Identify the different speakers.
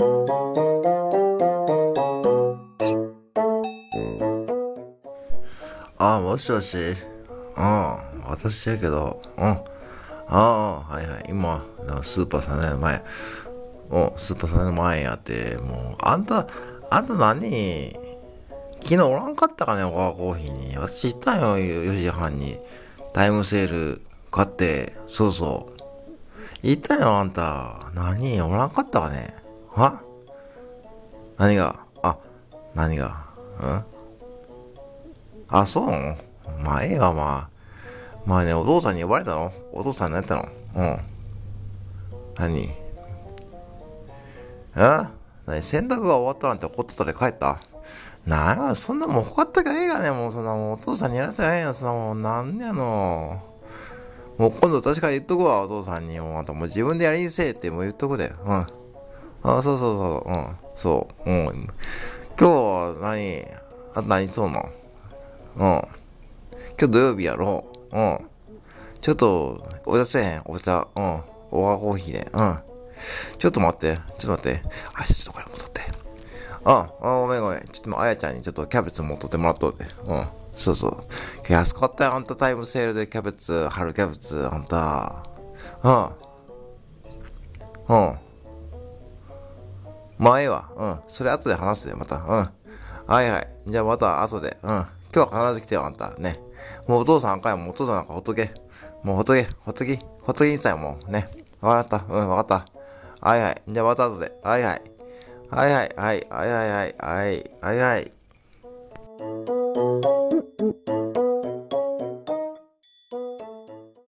Speaker 1: ああ、もしもし。うん。私やけど、うん。ああ、はいはい。今、スーパー3年前。うん、スーパー3年前やって、もう、あんた、あんた何？昨日おらんかったかね、オカコーヒーに。私行ったよ、4時半に。タイムセール買って、そうそう。行ったよ、あんた。何？おらんかったかね？は？何が？あ、何が？うん？あ、そう？なのまあ、ええわ、まあ。まあね、お父さんに呼ばれたの？お父さん何やったの？うん。何？え？何？洗濯が終わったなんて怒ってたで帰った？なん、そんなもんほかったかええがね、もう。そんなもうお父さんにやらせないや、そんなもうなんやの？もう今度確かに言っとくわ、お父さんに。もうあんたもう自分でやりにせえってもう言っとくで。うん。あ、そうそうそう、うん。そう。うん。今日は何？あ何そうの？うん。今日土曜日やろ？ううん。ちょっと、お茶せえへん？お茶。うん。おわコーヒーで。うん。ちょっと待って。ちょっと待って。あ、ちょっとこれ戻って。あ、あ、ごめんごめん。ちょっとあやちゃんにちょっとキャベツ持っとってもらっとって。うん。そうそう。安かったよ、あんたタイムセールでキャベツ、春キャベツ、あんた。うん。まあええわ。うん。それ後で話すで、また。うん。はいはい。じゃあまた後で。うん。今日は必ず来てよ、あんた。ね。もうお父さんあかんよ。もうお父さんなんかほっとけ。もうほっとけ。ほっとき。ほっときにさい、もう。ね。わかった。うん、わかった。はいはい。じゃあまた後で。はいはい。はいはい。はい。はいはいはい。はい。はいはい。